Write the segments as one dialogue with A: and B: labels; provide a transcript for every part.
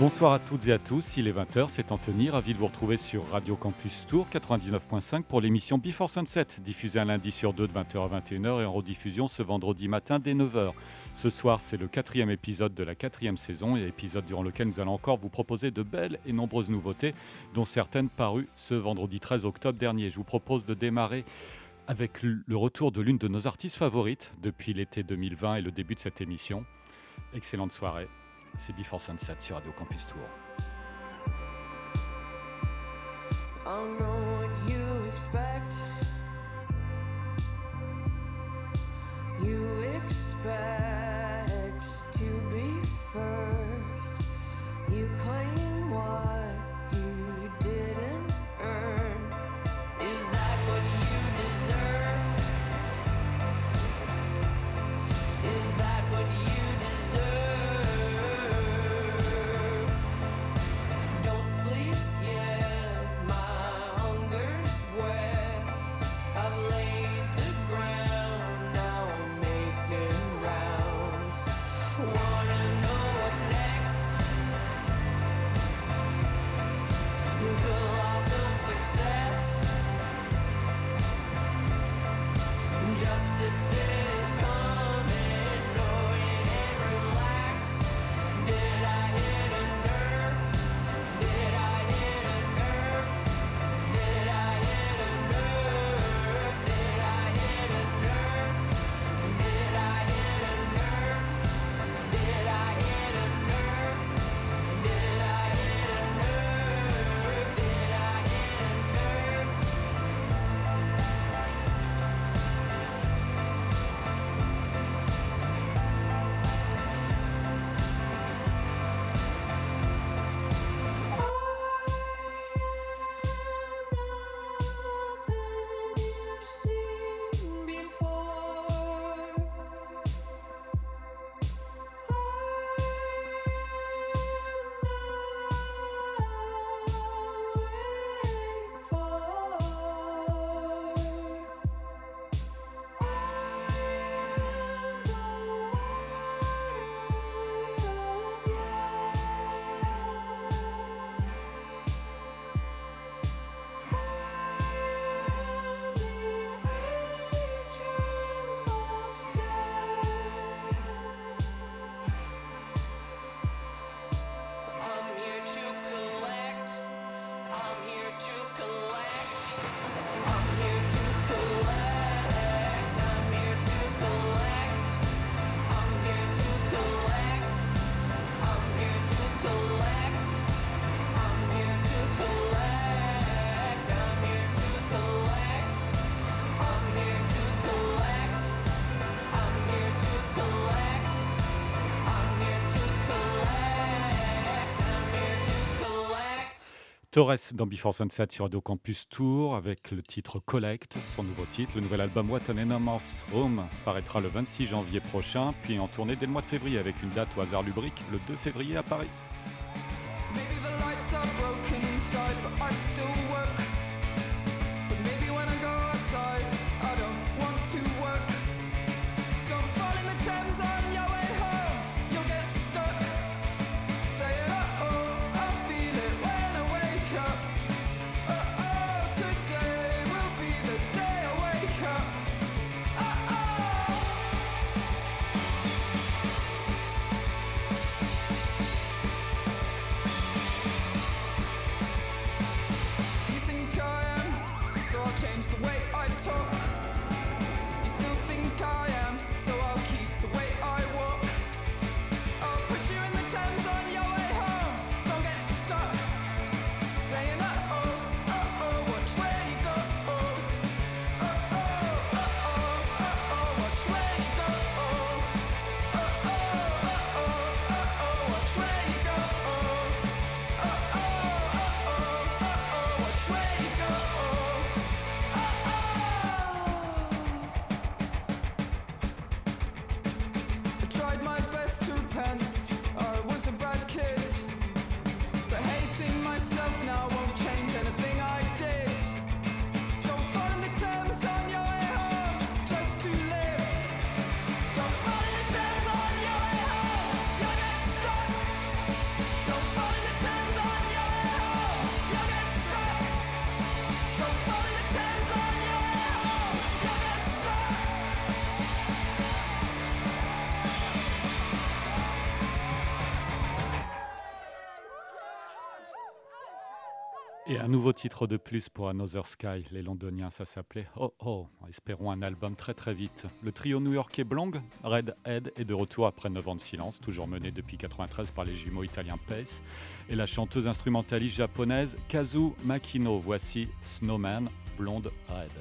A: Bonsoir à toutes et à tous, il est 20h, c'est Anthony, ravi de vous retrouver sur Radio Campus Tour 99.5 pour l'émission Before Sunset, diffusée un lundi sur deux de 20h à 21h et en rediffusion ce vendredi matin dès 9h. Ce soir, c'est le quatrième épisode de la quatrième saison et épisode durant lequel nous allons encore vous proposer de belles et nombreuses nouveautés, dont certaines parues ce vendredi 13 octobre dernier. Je vous propose de démarrer avec le retour de l'une de nos artistes favorites depuis l'été 2020 et le début de cette émission. Excellente soirée. C'est Before Sunset sur Radio Campus Tour. I know what you expect. You expect to be first. You claim what Torres dans Before Sunset sur Radio Campus Tour avec le titre Collect, son nouveau titre. Le nouvel album What an Enormous Room paraîtra le 26 janvier prochain, puis en tournée dès le mois de février avec une date au hasard lubrique le 2 février à Paris.
B: Un nouveau titre de plus pour Another Sky, les londoniens ça s'appelait Oh Oh, espérons un album très très vite. Le trio new-yorkais Blong, Red Head est de retour après 9 ans de silence, toujours mené depuis 93 par les jumeaux italiens Pace et la chanteuse instrumentaliste japonaise Kazu Makino. Voici Snowman, Blonde Red.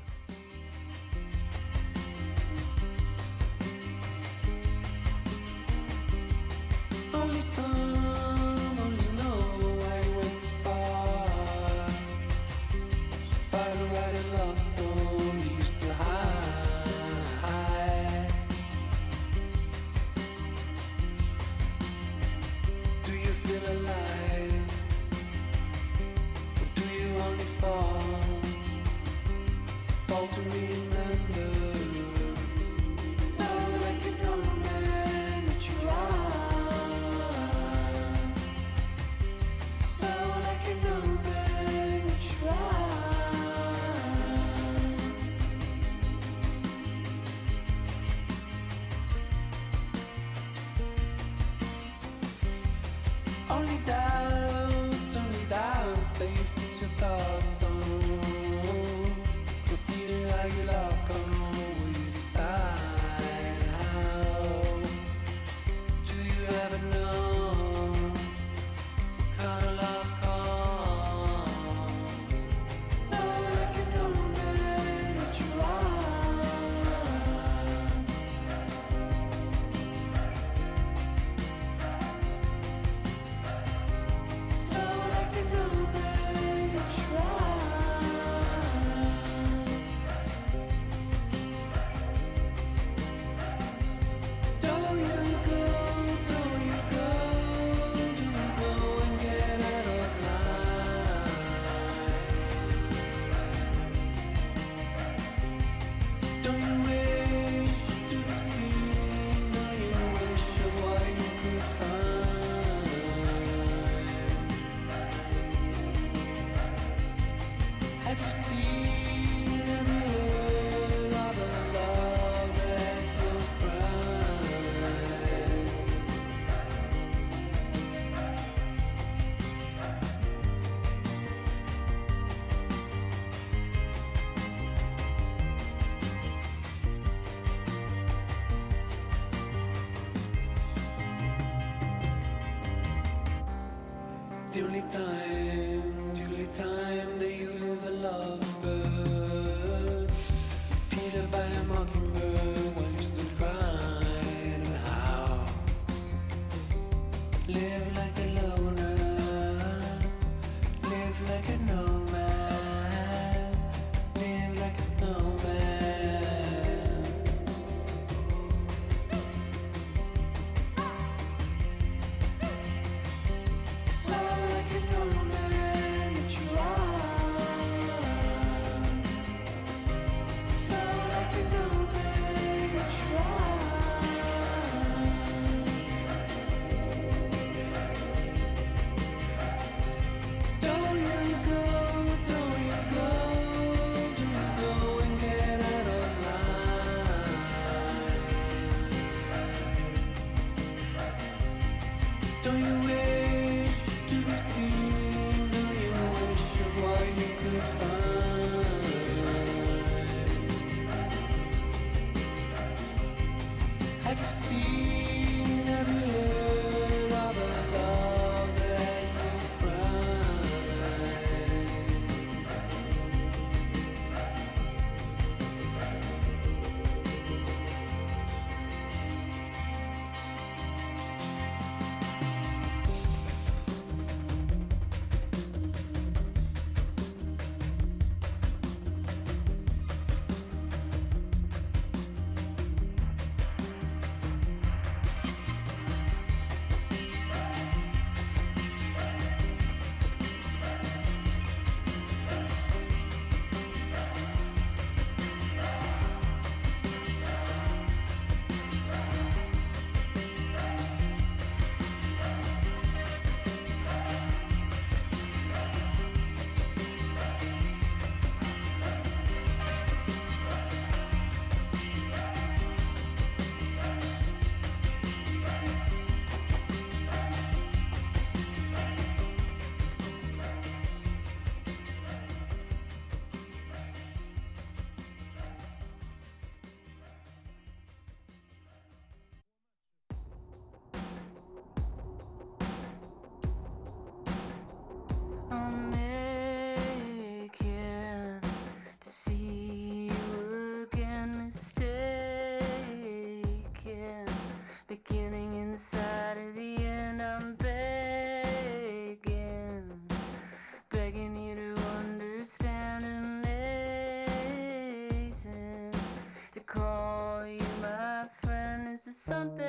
C: something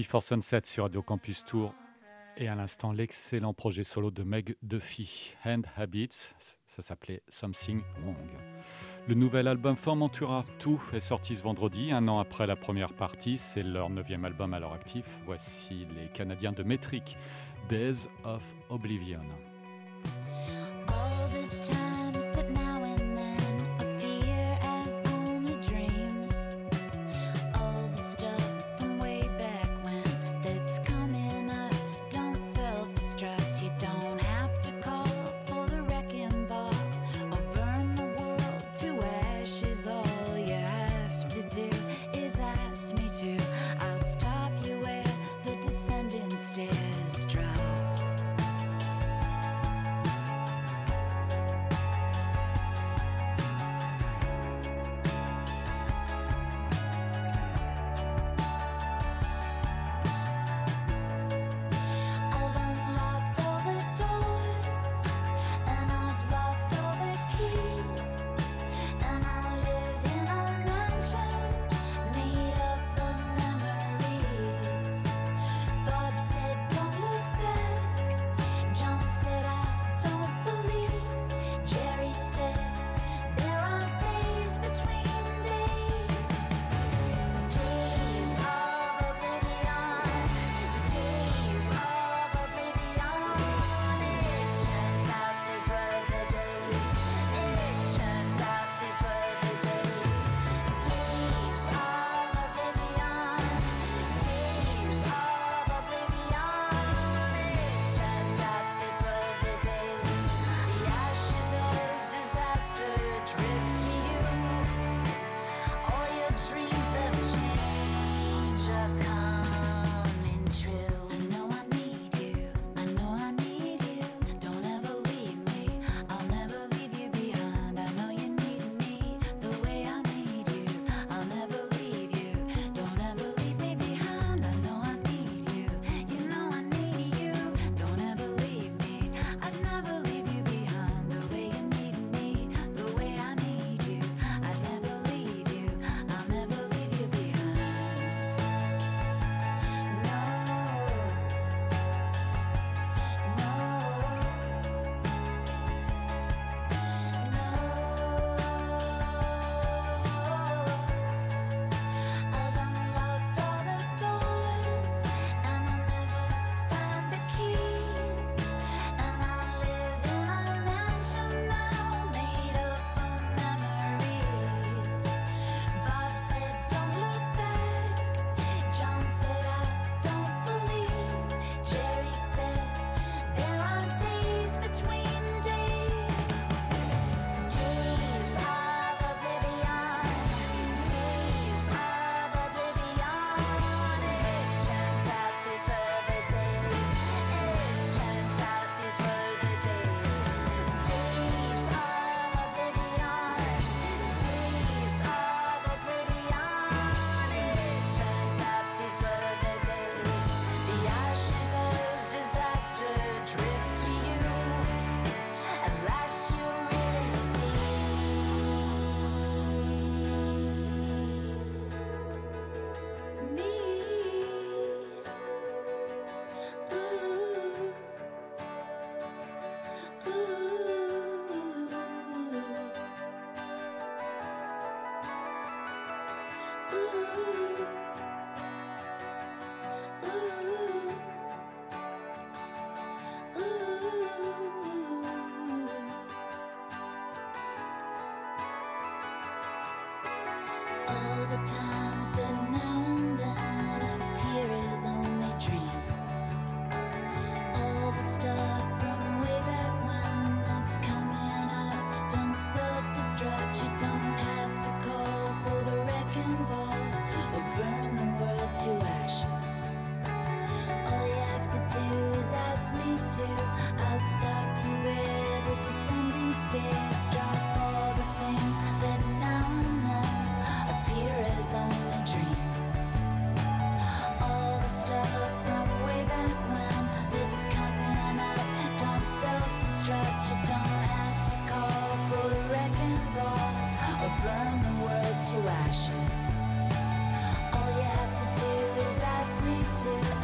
A: Before Sunset sur Radio Campus Tour et à l'instant l'excellent projet solo de Meg Duffy, Hand Habits, ça s'appelait Something Wrong. Le nouvel album Formentura, tout est sorti ce vendredi, un an après la première partie, c'est leur neuvième album à leur actif. Voici les Canadiens de Metric Days of Oblivion.
D: 谢谢。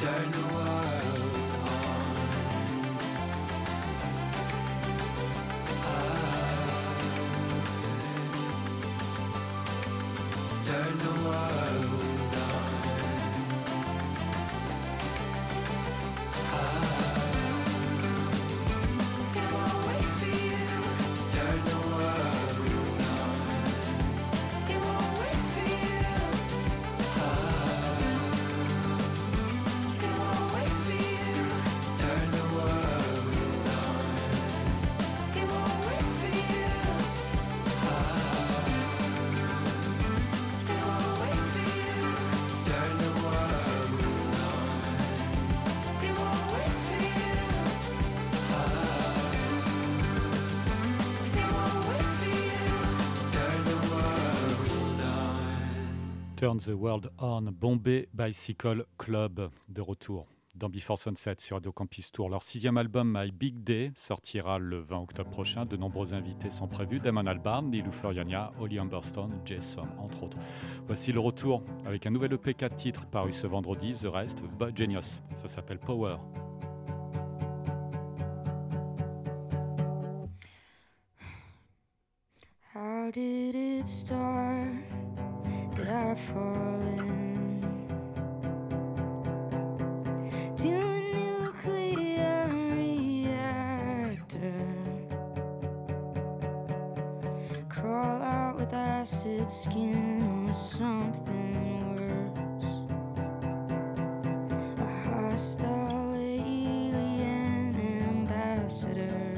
D: turn away. Turn the World On,
A: Bombay Bicycle Club, de retour dans Before Sunset sur Radio Campus Tour. Leur sixième album, My Big Day, sortira le 20 octobre prochain. De nombreux invités sont prévus Damon Albarn, Nilou Floriania, Holly Humberstone, Jason, entre autres. Voici le retour avec un nouvel EP 4 titres paru ce vendredi, The Rest, But Genius. Ça s'appelle Power.
E: How did it start? that are falling to a nuclear reactor. Crawl out with acid skin or something worse. A hostile alien ambassador.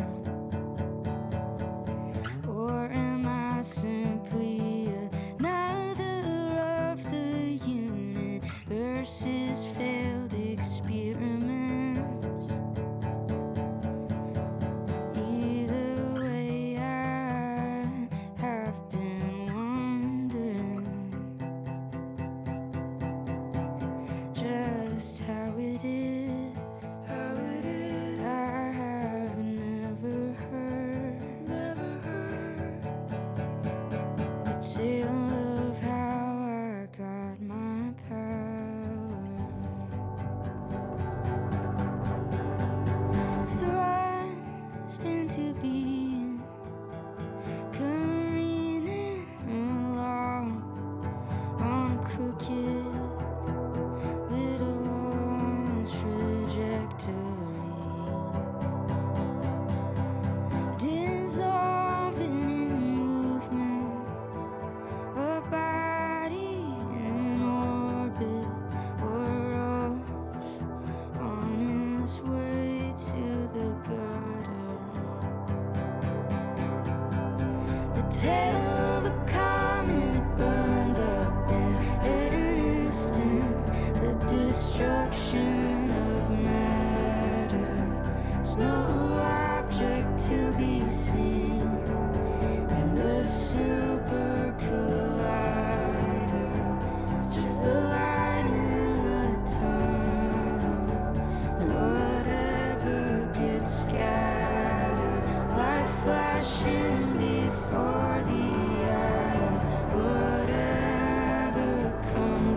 E: The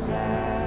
E: time.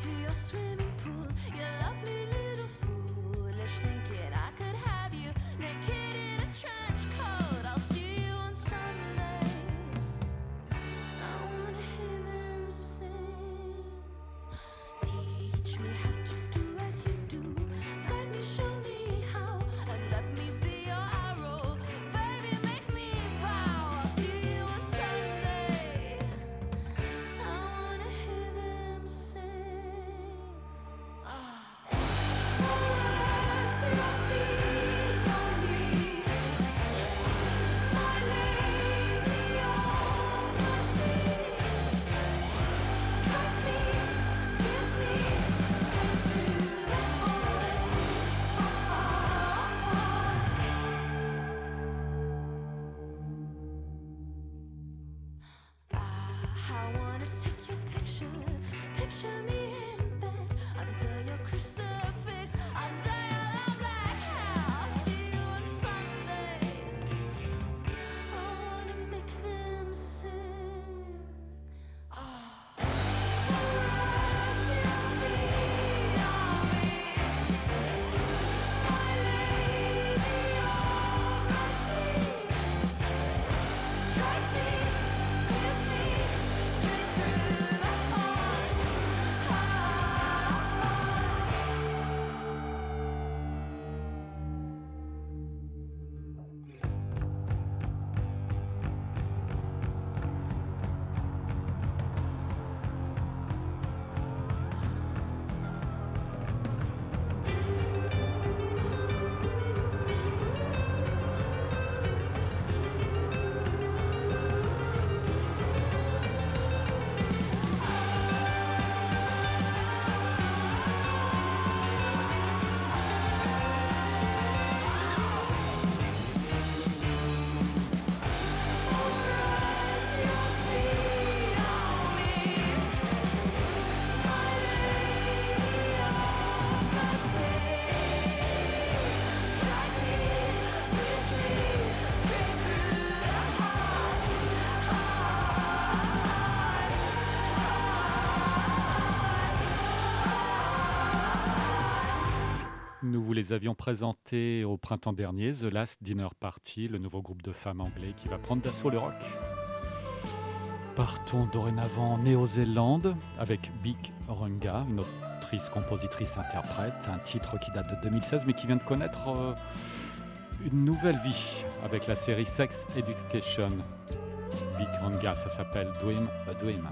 E: To
F: your swimming les avions présentés au printemps dernier, The Last Dinner Party, le nouveau groupe de femmes anglais qui va prendre d'assaut le rock. Partons dorénavant en Néo-Zélande avec Big Runga, une autrice, compositrice, interprète, un titre qui date de 2016 mais qui vient de connaître euh, une nouvelle vie avec la série Sex Education. Big Runga, ça s'appelle Dream a Dream.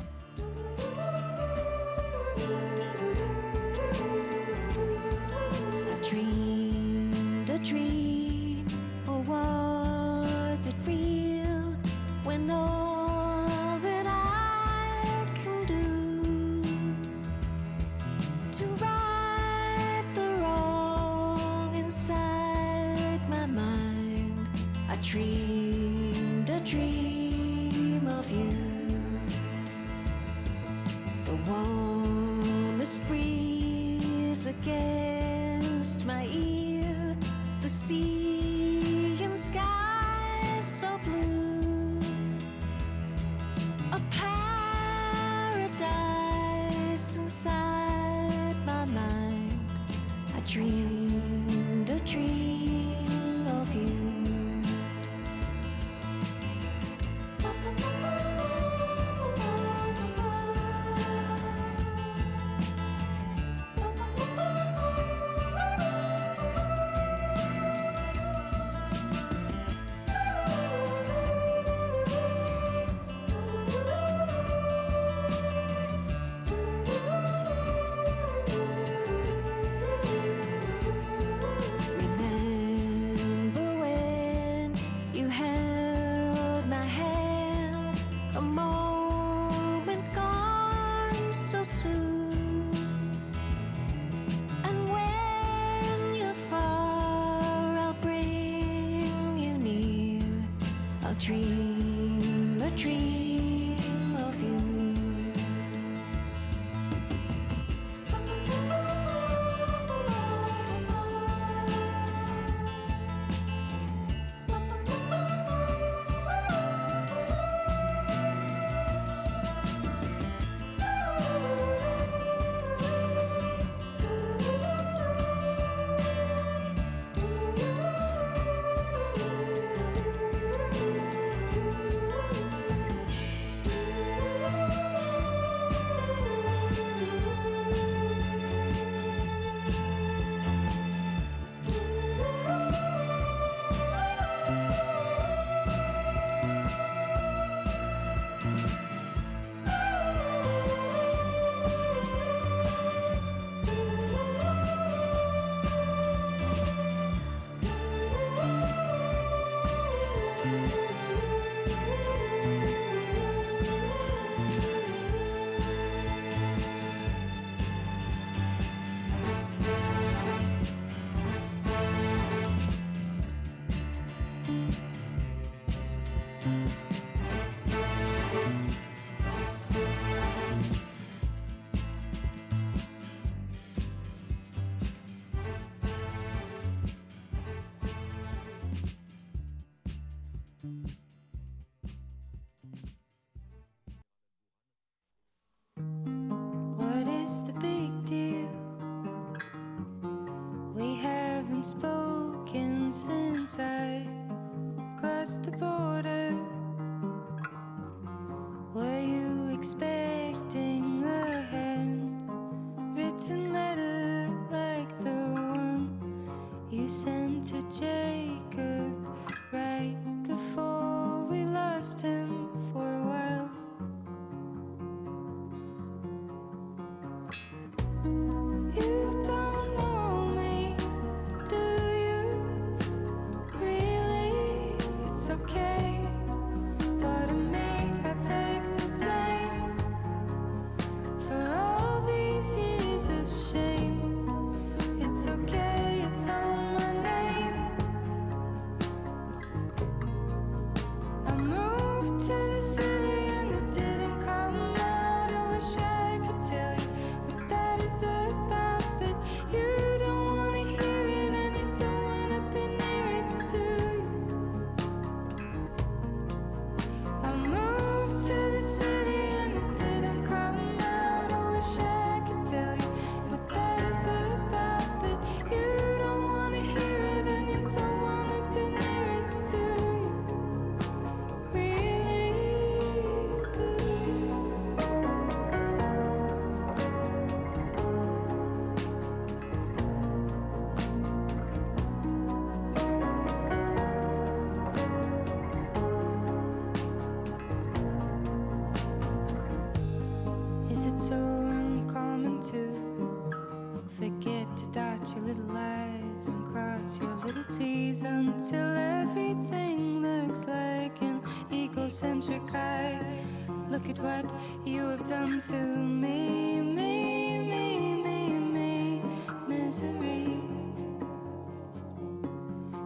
G: Look at what you have done to me, me, me, me, me, misery.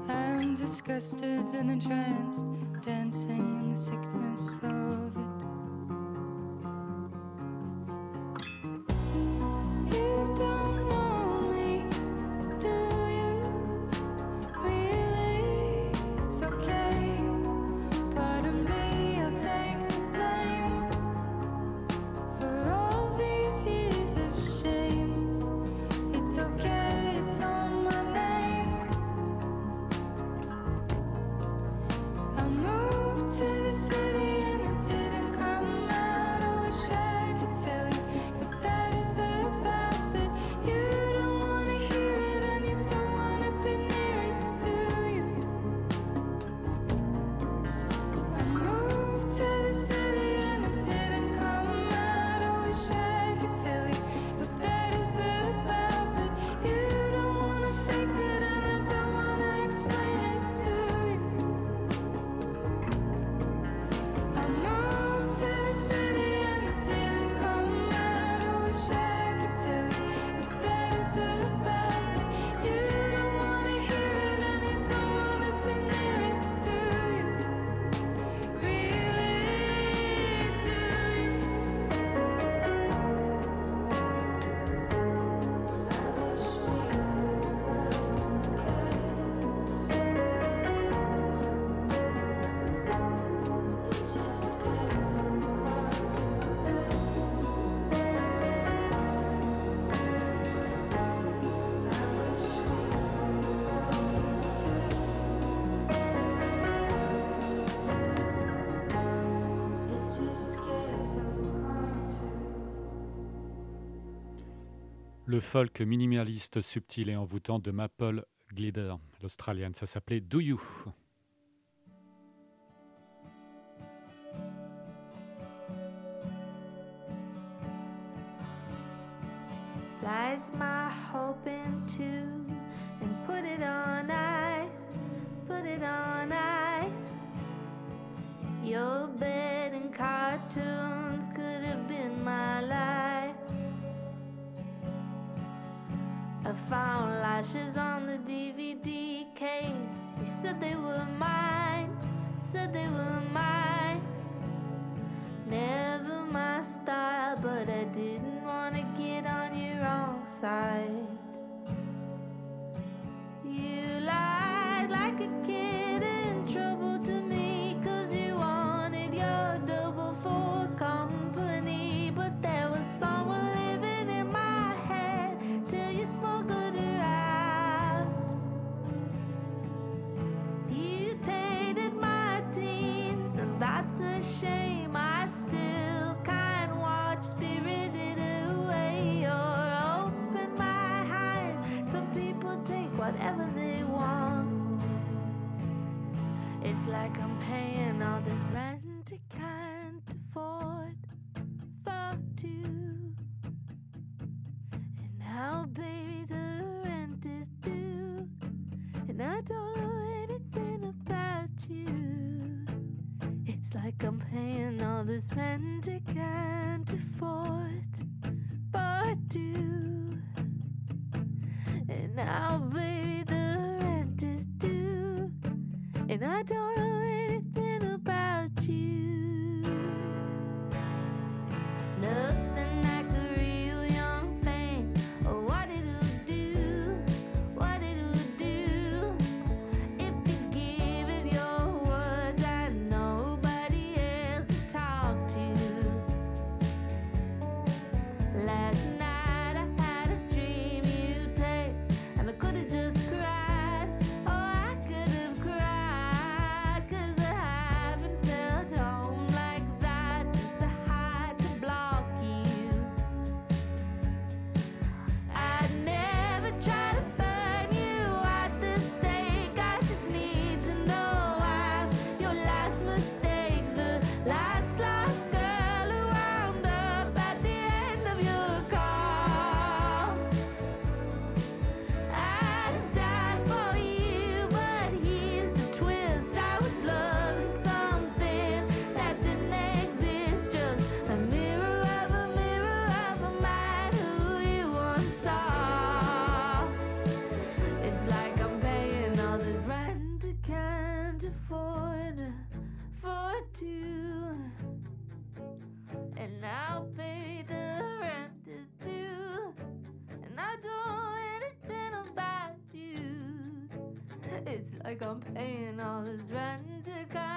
G: I'm disgusted and entranced.
H: le folk minimaliste subtil et envoûtant de Maple Glider, l'Australienne. Ça s'appelait Do You.
I: was meant It's like I'm paying all this rent to
H: come.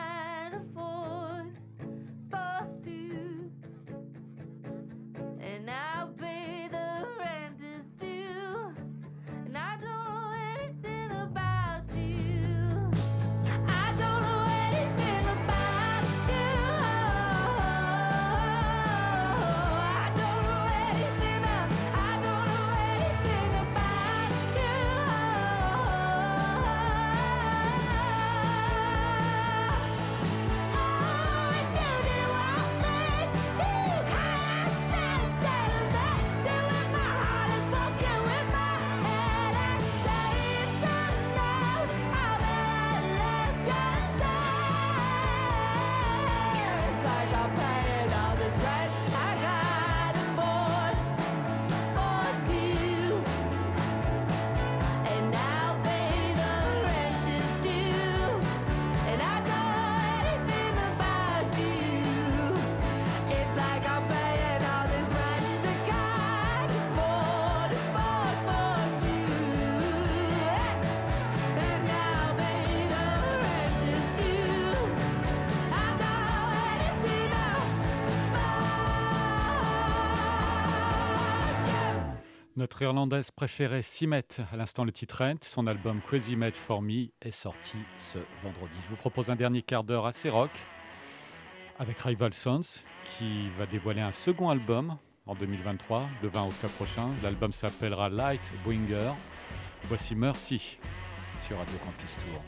J: Notre Irlandaise préférée Simet, à l'instant le titre son album Crazy Made For Me est sorti ce vendredi. Je vous propose un dernier quart d'heure assez rock avec Rival Sons qui va dévoiler un second album en 2023, le 20 octobre prochain. L'album s'appellera Light Bringer. Voici Mercy sur Radio Campus Tour.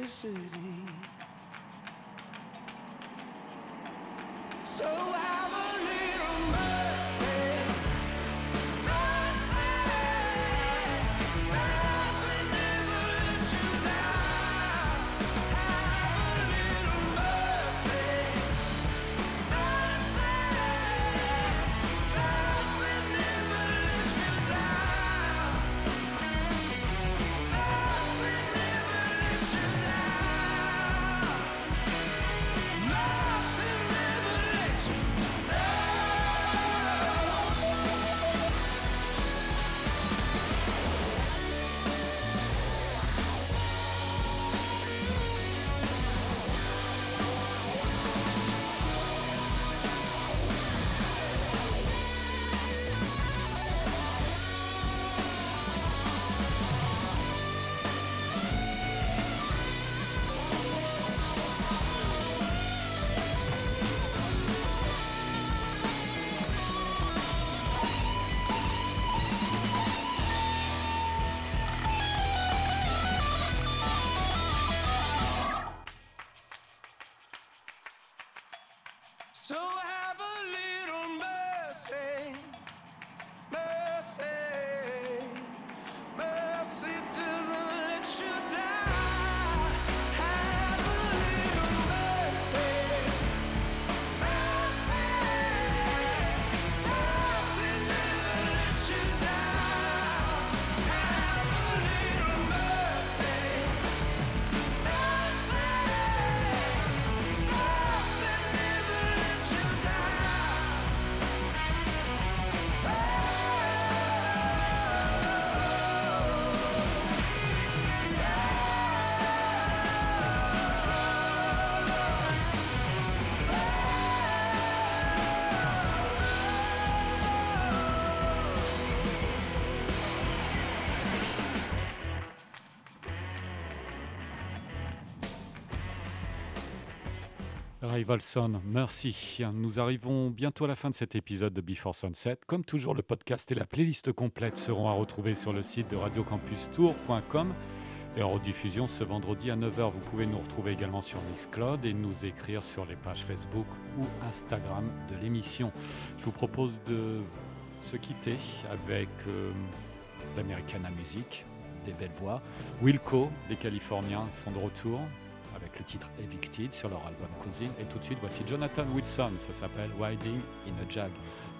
K: 就
A: 是 Merci. Nous arrivons bientôt à la fin de cet épisode de Before Sunset. Comme toujours, le podcast et la playlist complète seront à retrouver sur le site de radiocampustour.com et en rediffusion ce vendredi à 9h. Vous pouvez nous retrouver également sur Mixcloud et nous écrire sur les pages Facebook ou Instagram de l'émission. Je vous propose de se quitter avec euh, l'Americana Music, des belles voix. Wilco, les Californiens, sont de retour le titre Evicted sur leur album Cousin. Et tout de suite, voici Jonathan Wilson, ça s'appelle Riding in a Jag.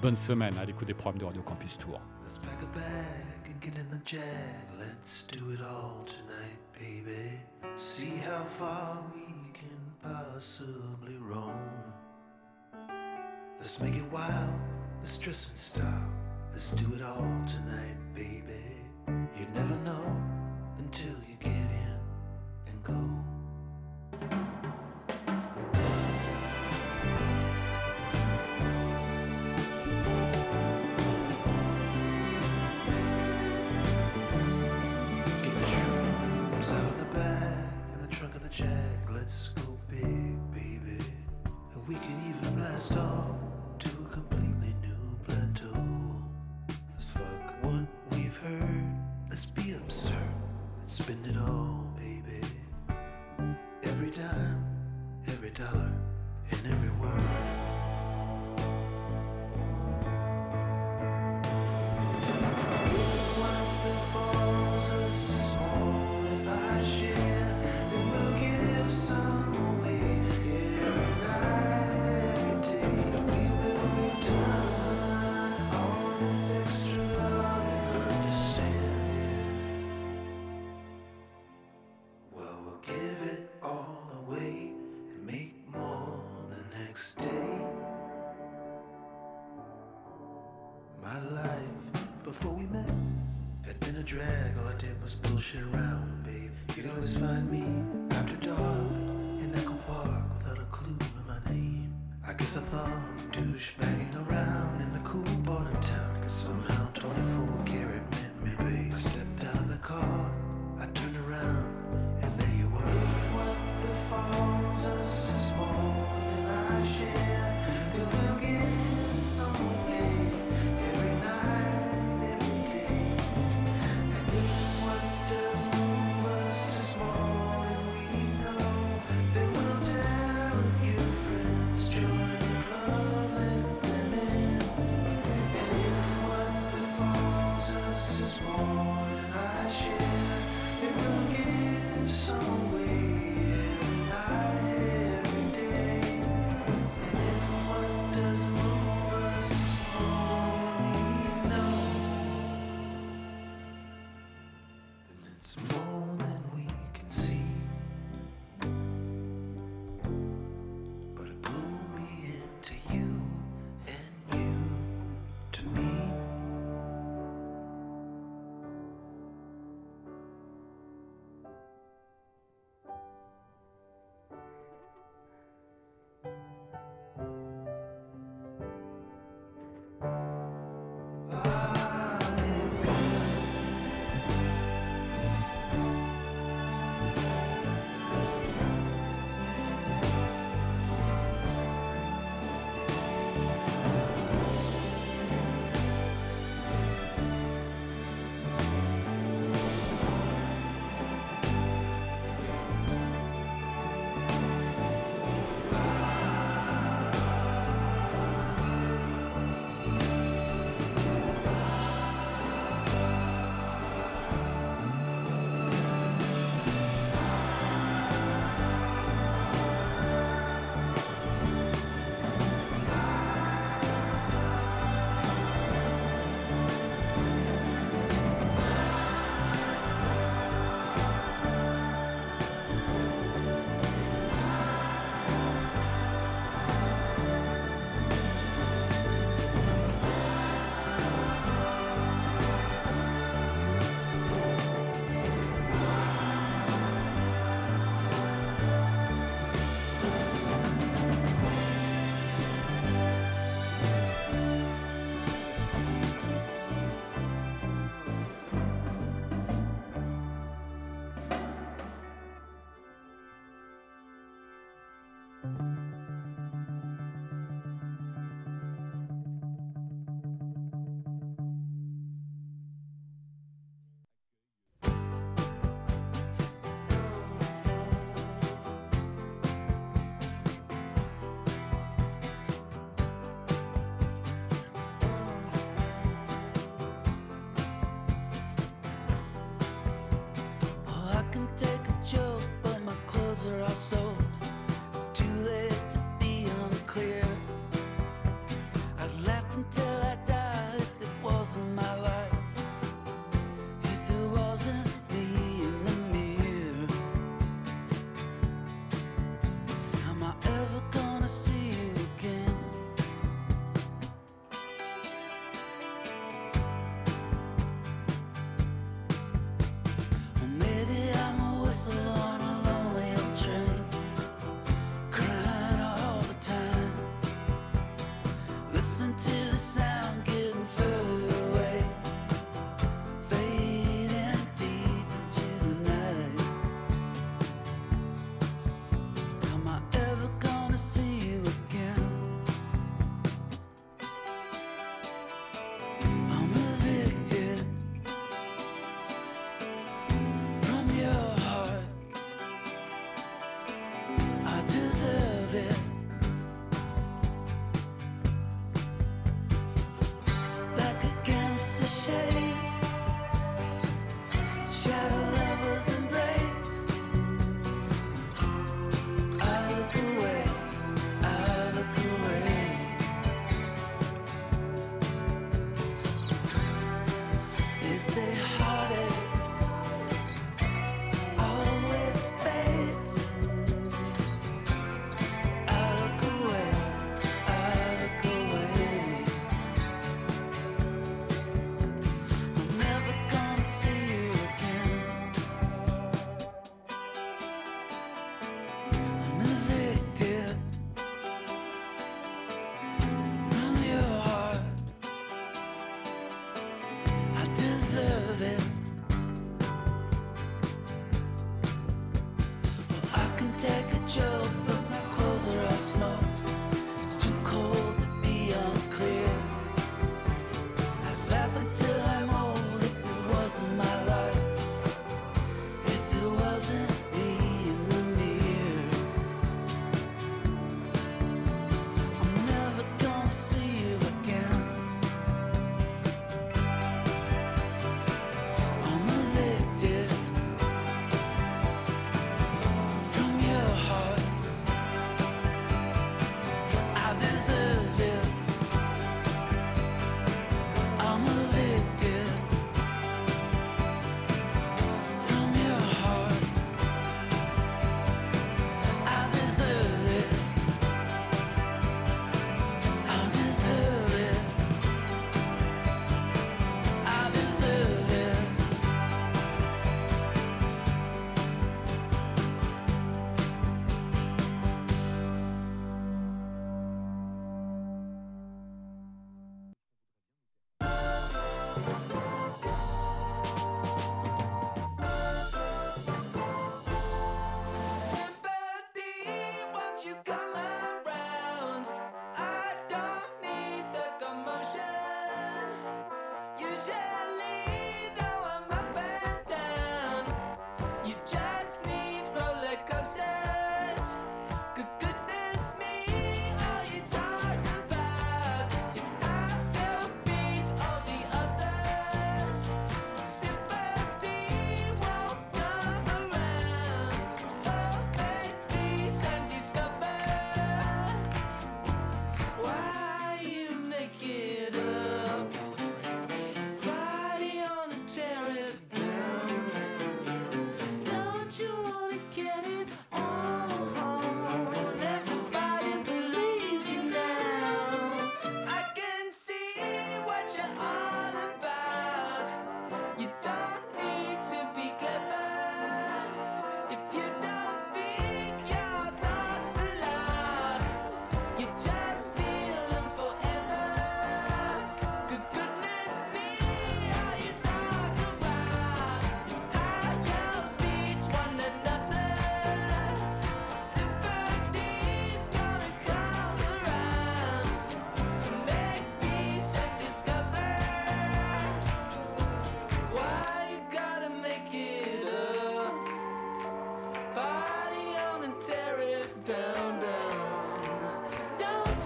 A: Bonne semaine à l'écoute des programmes de Radio Campus Tour.
L: Let's pack a bag and get in the jag. Let's do it all tonight, baby. See how far we can possibly roam. Let's make it wild, let's dress in style. Let's do it all tonight, baby. You never know until you get in and go. Get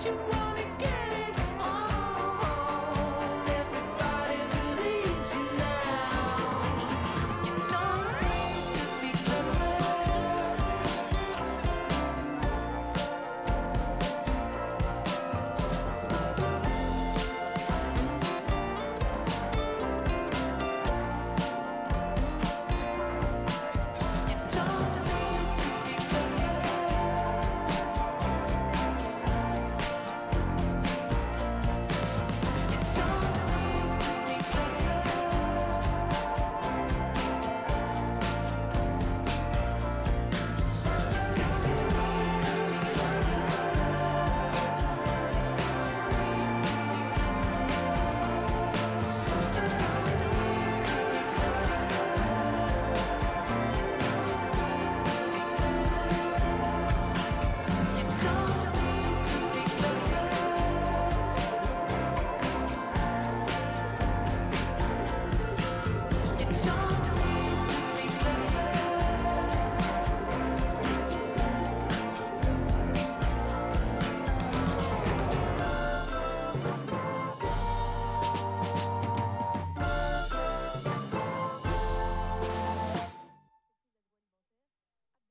F: you want?